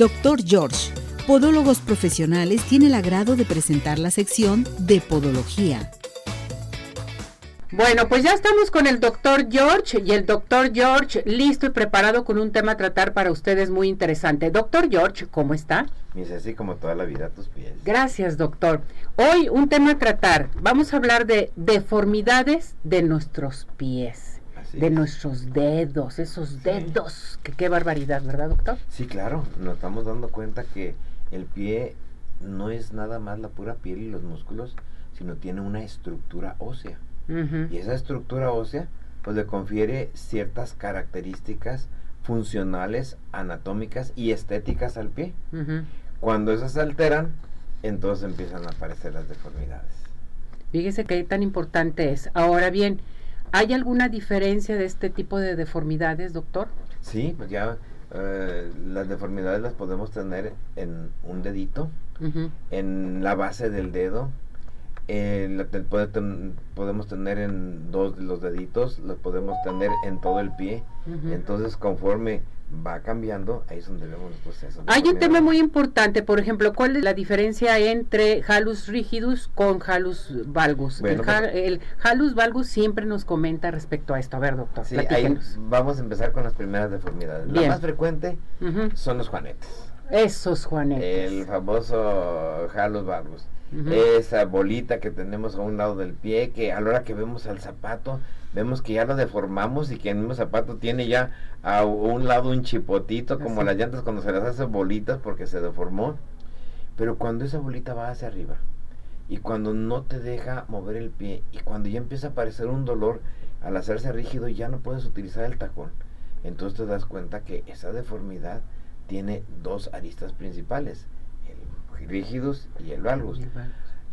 Dr. George, Podólogos Profesionales, tiene el agrado de presentar la sección de Podología. Bueno, pues ya estamos con el doctor George y el doctor George listo y preparado con un tema a tratar para ustedes muy interesante. Doctor George, ¿cómo está? Es así como toda la vida a tus pies. Gracias, doctor. Hoy un tema a tratar. Vamos a hablar de deformidades de nuestros pies, de nuestros dedos, esos dedos. Que qué barbaridad, ¿verdad, doctor? Sí, claro. Nos estamos dando cuenta que el pie no es nada más la pura piel y los músculos, sino tiene una estructura ósea. Y esa estructura ósea pues le confiere ciertas características funcionales, anatómicas y estéticas al pie. Cuando esas se alteran, entonces empiezan a aparecer las deformidades. Fíjese que tan importante es. Ahora bien, ¿hay alguna diferencia de este tipo de deformidades, doctor? Sí, pues ya eh, las deformidades las podemos tener en un dedito, en la base del dedo, eh, podemos tener en dos de los deditos, lo podemos tener en todo el pie. Entonces, conforme va cambiando, ahí es donde vemos los procesos. Hay un tema muy importante, por ejemplo, ¿cuál es la diferencia entre halus rigidus con halus valgus? el, pues, halus valgus siempre nos comenta respecto a esto. A ver, doctor, sí, vamos a empezar con las primeras deformidades. La más frecuente son los juanetes. Esos juanetes. El famoso halus valgus esa bolita que tenemos a un lado del pie, que a la hora que vemos al zapato, vemos que ya lo deformamos y que el mismo zapato tiene ya a un lado un chipotito, como las llantas cuando se las hace bolitas porque se deformó. Pero cuando esa bolita va hacia arriba y cuando no te deja mover el pie y cuando ya empieza a aparecer un dolor al hacerse rígido, ya no puedes utilizar el tacón. Entonces te das cuenta que esa deformidad tiene dos aristas principales rígidos y el valgus.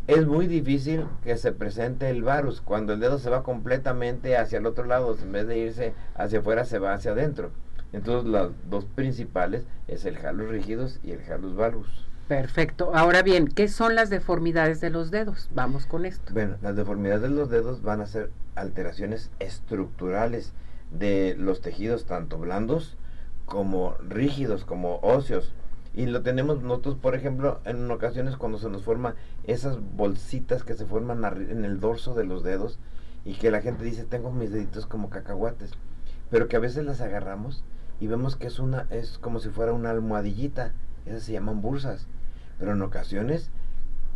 Es muy difícil que se presente el varus cuando el dedo se va completamente hacia el otro lado, en vez de irse hacia afuera se va hacia adentro. Entonces los dos principales es el jalus rígidos y el jalus valgus. Perfecto. Ahora bien, ¿qué son las deformidades de los dedos? Vamos con esto. Bueno, las deformidades de los dedos van a ser alteraciones estructurales de los tejidos tanto blandos como rígidos, como óseos. Y lo tenemos nosotros, por ejemplo, en ocasiones cuando se nos forman esas bolsitas que se forman en el dorso de los dedos y que la gente dice, tengo mis deditos como cacahuates, pero que a veces las agarramos y vemos que es una es como si fuera una almohadillita, esas se llaman bursas, pero en ocasiones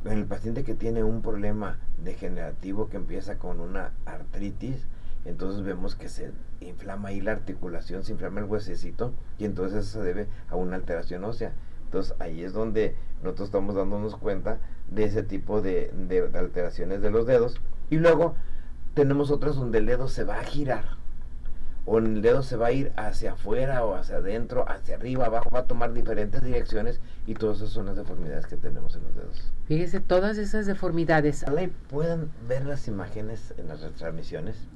en el paciente que tiene un problema degenerativo que empieza con una artritis, entonces vemos que se inflama ahí la articulación, se inflama el huesecito y entonces eso se debe a una alteración ósea. Entonces ahí es donde nosotros estamos dándonos cuenta de ese tipo de, alteraciones de los dedos. Y luego tenemos otras donde el dedo se va a girar. O el dedo se va a ir hacia afuera o hacia adentro, hacia arriba, abajo, va a tomar diferentes direcciones y todas esas son las deformidades que tenemos en los dedos. Fíjese, todas esas deformidades. Pueden ver las imágenes en las retransmisiones.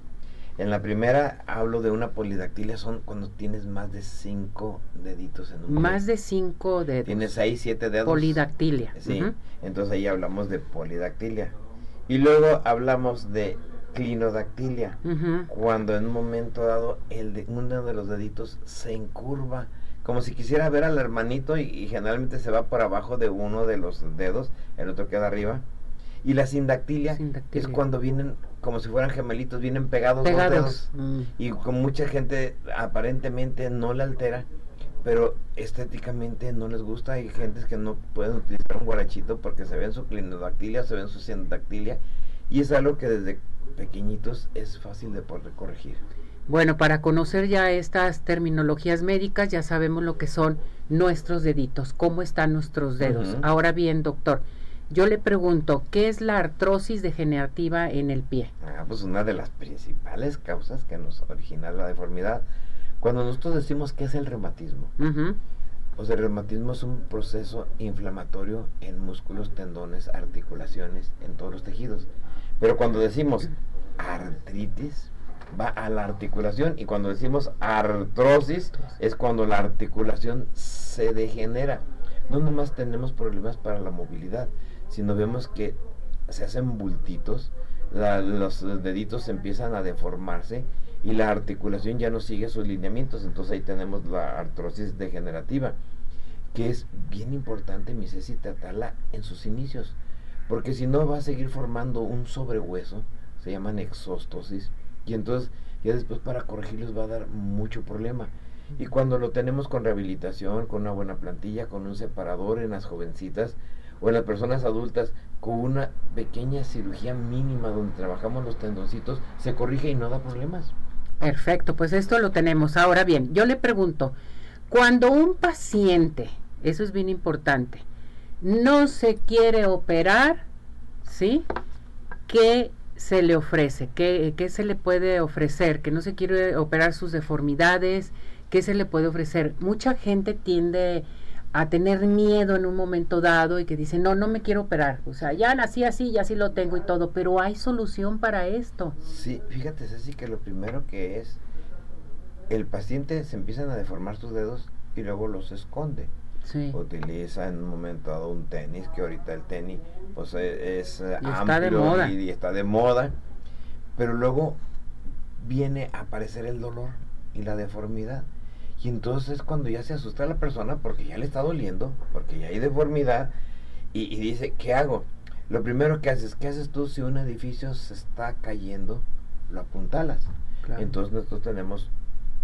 En la primera hablo de una polidactilia, son cuando tienes más de cinco deditos en un Más de cinco dedos. Tienes seis, siete dedos. Polidactilia. Sí, entonces ahí hablamos de polidactilia. Y luego hablamos de clinodactilia, cuando en un momento dado el de, uno de los deditos se encurva, como si quisiera ver al hermanito y, generalmente se va por abajo de uno de los dedos, el otro queda arriba. Y la sindactilia, es cuando vienen como si fueran gemelitos, vienen pegados, pegados. Mm. Y con mucha gente aparentemente no le altera, pero estéticamente no les gusta. Hay gentes que no pueden utilizar un guarachito porque se ven su clinodactilia, se ven su sindactilia. Y es algo que desde pequeñitos es fácil de poder corregir. Bueno, para conocer ya estas terminologías médicas, ya sabemos lo que son nuestros deditos, cómo están nuestros dedos. Ahora bien, doctor, yo le pregunto, ¿qué es la artrosis degenerativa en el pie? Ah, pues una de las principales causas que nos origina la deformidad. Cuando nosotros decimos qué es el reumatismo, pues el reumatismo es un proceso inflamatorio en músculos, tendones, articulaciones, en todos los tejidos. Pero cuando decimos artritis, va a la articulación y cuando decimos artrosis es cuando la articulación se degenera. No nomás tenemos problemas para la movilidad, sino vemos que se hacen bultitos, los deditos empiezan a deformarse y la articulación ya no sigue sus lineamientos, entonces ahí tenemos la artrosis degenerativa, que es bien importante, mi Ceci, tratarla en sus inicios, porque si no va a seguir formando un sobrehueso, se llaman exostosis, y entonces ya después para corregirlos va a dar mucho problema. Y cuando lo tenemos con rehabilitación, con una buena plantilla, con un separador en las jovencitas o en las personas adultas, con una pequeña cirugía mínima donde trabajamos los tendoncitos, se corrige y no da problemas. Perfecto, pues esto lo tenemos. Ahora bien, yo le pregunto, cuando un paciente, eso es bien importante, no se quiere operar, ¿sí? ¿Qué se le ofrece? ¿Qué, ¿Qué, se le puede ofrecer? Que no se quiere operar sus deformidades, ¿qué se le puede ofrecer? Mucha gente tiende a tener miedo en un momento dado y que dice, no, no me quiero operar. O sea, ya nací así, ya sí lo tengo y todo, pero hay solución para esto. Sí, fíjate, así que lo primero que es, el paciente se empiezan a deformar sus dedos y luego los esconde. Sí. Utiliza en un momento dado un tenis, que ahorita el tenis pues e, es, amplio Y, y está de moda, pero luego viene a aparecer el dolor y la deformidad. Y entonces es cuando ya se asusta la persona porque ya le está doliendo, porque ya hay deformidad y, dice, ¿qué hago? Lo primero que haces, ¿qué haces tú si un edificio se está cayendo? Lo apuntalas. Entonces nosotros tenemos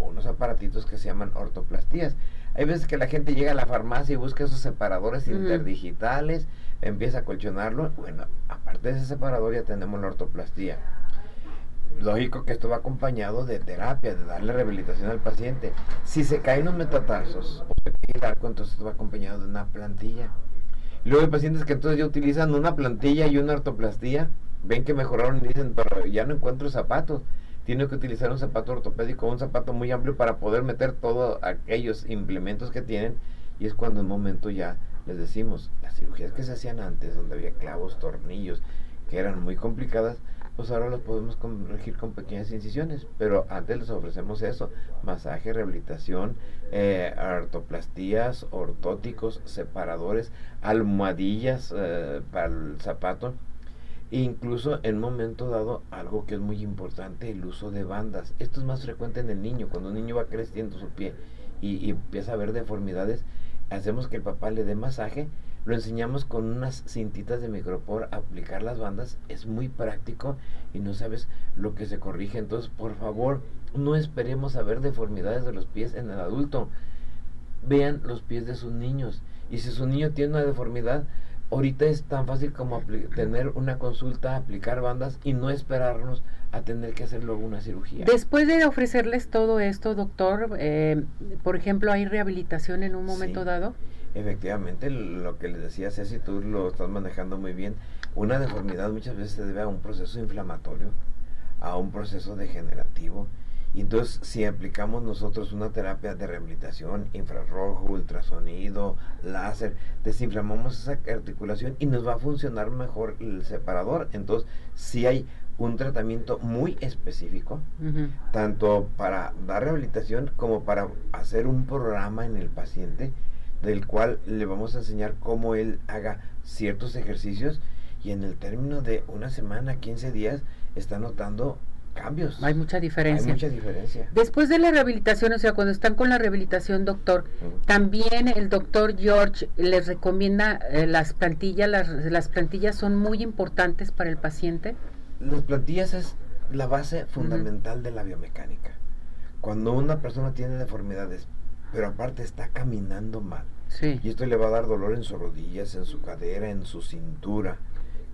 unos aparatitos que se llaman ortoplastías. Hay veces que la gente llega a la farmacia y busca esos separadores interdigitales, empieza a colchonarlo. Bueno, aparte de ese separador ya tenemos la ortoplastía lógico que esto va acompañado de terapia, de darle rehabilitación al paciente. Si se caen los metatarsos o se cae el arco, entonces esto va acompañado de una plantilla. Luego hay pacientes que entonces ya utilizan una plantilla y una ortoplastía, ven que mejoraron y dicen, pero ya no encuentro zapatos. Tiene que utilizar un zapato ortopédico, un zapato muy amplio para poder meter todos aquellos implementos que tienen. Y es cuando en momento ya les decimos, las cirugías que se hacían antes, donde había clavos, tornillos, que eran muy complicadas, pues ahora los podemos corregir con pequeñas incisiones, pero antes les ofrecemos eso, masaje, rehabilitación, eh, artoplastías, ortóticos, separadores, almohadillas eh, para el zapato, e incluso en un momento dado algo que es muy importante, el uso de bandas. Esto es más frecuente en el niño, cuando un niño va creciendo su pie y, y empieza a ver deformidades, hacemos que el papá le dé masaje lo enseñamos con unas cintitas de micropor a aplicar las bandas. Es muy práctico y no sabes lo que se corrige. Entonces, por favor, no esperemos a ver deformidades de los pies en el adulto. Vean los pies de sus niños. Y si su niño tiene una deformidad, ahorita es tan fácil como tener una consulta, aplicar bandas y no esperarnos a tener que hacer luego una cirugía. Después de ofrecerles todo esto, doctor, eh, por ejemplo, ¿hay rehabilitación en un momento dado? Efectivamente, lo que les decía Ceci, tú lo estás manejando muy bien. Una deformidad muchas veces se debe a un proceso inflamatorio, a un proceso degenerativo. Y entonces, si aplicamos nosotros una terapia de rehabilitación, infrarrojo, ultrasonido, láser, desinflamamos esa articulación y nos va a funcionar mejor el separador. Entonces, si hay un tratamiento muy específico, tanto para dar rehabilitación como para hacer un programa en el paciente del cual le vamos a enseñar cómo él haga ciertos ejercicios y en el término de una semana, 15 días, está notando cambios. Hay mucha diferencia. Hay mucha diferencia. Después de la rehabilitación, o sea, cuando están con la rehabilitación, doctor, también el doctor George les recomienda eh, las plantillas, las, las plantillas son muy importantes para el paciente. Las plantillas es la base fundamental de la biomecánica. Cuando una persona tiene deformidades pero aparte está caminando mal. Y esto le va a dar dolor en sus rodillas, en su cadera, en su cintura.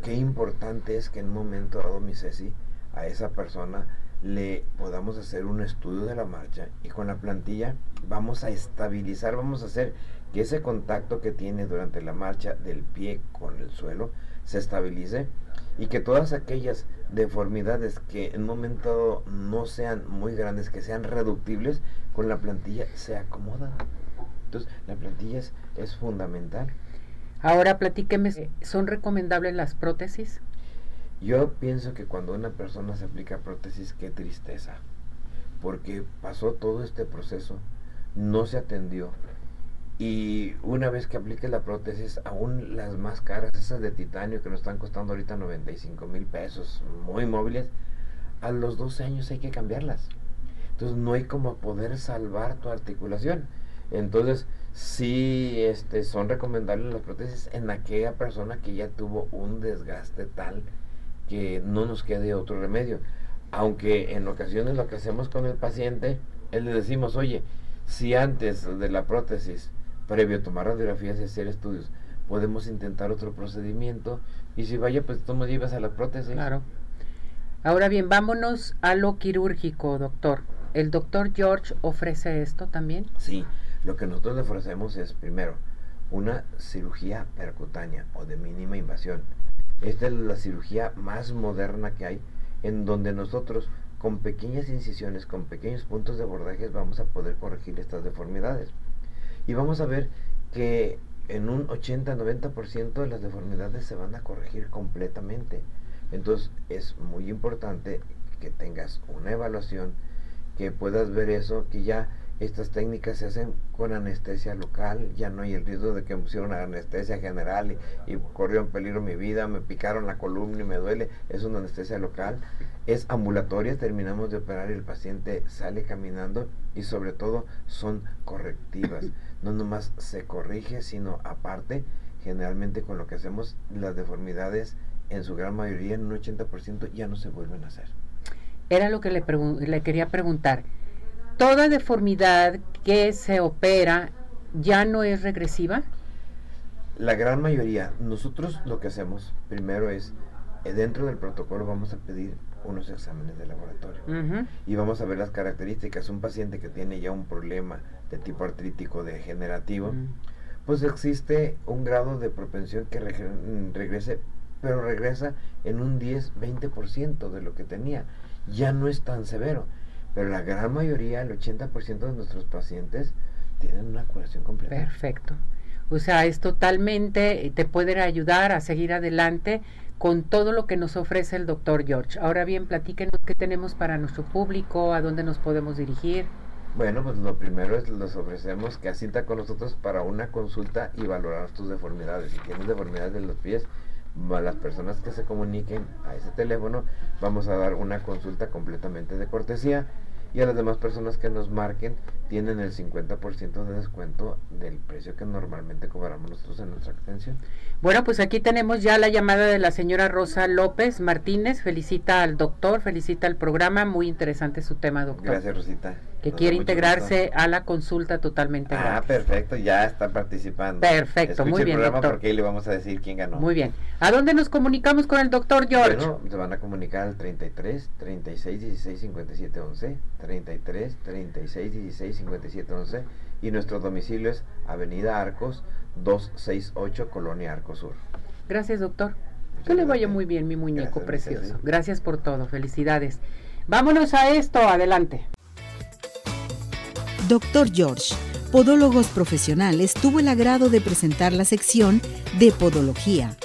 Qué importante es que en un momento dado, mi Ceci, a esa persona le podamos hacer un estudio de la marcha y con la plantilla vamos a estabilizar, vamos a hacer que ese contacto que tiene durante la marcha del pie con el suelo se estabilice y que todas aquellas deformidades que en un momento no sean muy grandes, que sean reductibles, con la plantilla se acomodan. Entonces, la plantilla es, es fundamental. Ahora platíqueme, ¿son recomendables las prótesis? Yo pienso que cuando una persona se aplica prótesis, qué tristeza, porque pasó todo este proceso, no se atendió, y una vez que aplique la prótesis, aún las más caras, esas de titanio que nos están costando ahorita 95 mil pesos, muy móviles, a los 12 años hay que cambiarlas. Entonces no hay como poder salvar tu articulación. Entonces, sí este, son recomendables las prótesis en aquella persona que ya tuvo un desgaste tal que no nos quede otro remedio. Aunque en ocasiones lo que hacemos con el paciente es le decimos, oye, si antes de la prótesis, previo a tomar radiografías y hacer estudios, podemos intentar otro procedimiento y si vaya, pues tú me llevas a la prótesis. Claro. Ahora bien, vámonos a lo quirúrgico, doctor. ¿El doctor George ofrece esto también? Sí, lo que nosotros le ofrecemos es, primero, una cirugía percutánea o de mínima invasión. Esta es la cirugía más moderna que hay, en donde nosotros con pequeñas incisiones, con pequeños puntos de abordaje, vamos a poder corregir estas deformidades. Y vamos a ver que en un 80-90% de las deformidades se van a corregir completamente. Entonces es muy importante que tengas una evaluación, que puedas ver eso, que ya estas técnicas se hacen con anestesia local, ya no hay el riesgo de que me pusieron anestesia general y, corrió en peligro mi vida, me picaron la columna y me duele, es una anestesia local, es ambulatoria, terminamos de operar y el paciente sale caminando y sobre todo son correctivas, no nomás se corrige, sino aparte, generalmente con lo que hacemos, las deformidades en su gran mayoría, en un 80% ya no se vuelven a hacer. Era lo que le, le quería preguntar toda deformidad que se opera ya no es regresiva? La gran mayoría. Nosotros lo que hacemos primero es, eh, dentro del protocolo vamos a pedir unos exámenes de laboratorio y vamos a ver las características. Un paciente que tiene ya un problema de tipo artrítico degenerativo, pues existe un grado de propensión que regrese, pero regresa en un 10-20% de lo que tenía. Ya no es tan severo pero la gran mayoría, el 80% de nuestros pacientes, tienen una curación completa. Perfecto. O sea, es totalmente, eh, te puede ayudar a seguir adelante con todo lo que nos ofrece el doctor George. Ahora bien, platíquenos qué tenemos para nuestro público, a dónde nos podemos dirigir. Bueno, pues lo primero es les ofrecemos que asista con nosotros para una consulta y valorar tus deformidades. Si tienes deformidades de los pies, a las personas que se comuniquen a ese teléfono, vamos a dar una consulta completamente de cortesía y a las demás personas que nos marquen tienen el 50% de descuento del precio que normalmente cobramos nosotros en nuestra atención. Bueno, pues aquí tenemos ya la llamada de la señora Rosa López Martínez. Felicita al doctor, felicita al programa. Muy interesante su tema, doctor. Gracias, Rosita. Que quiere integrarse a la consulta totalmente Ah, perfecto, ya está participando. Perfecto, muy bien, doctor. porque ahí le vamos a decir quién ganó. Muy bien. ¿A dónde nos comunicamos con el doctor George? Bueno, se van a comunicar al 33 36 16 57 11, 33 36 16 57 11 y nuestro domicilio es Avenida Arcos 268 Colonia Arcos Sur. Gracias, doctor. que le vaya muy bien, mi muñeco precioso. Gracias por todo. Felicidades. Vámonos a esto. Adelante. Doctor George, Podólogos Profesionales, tuvo el agrado de presentar la sección de Podología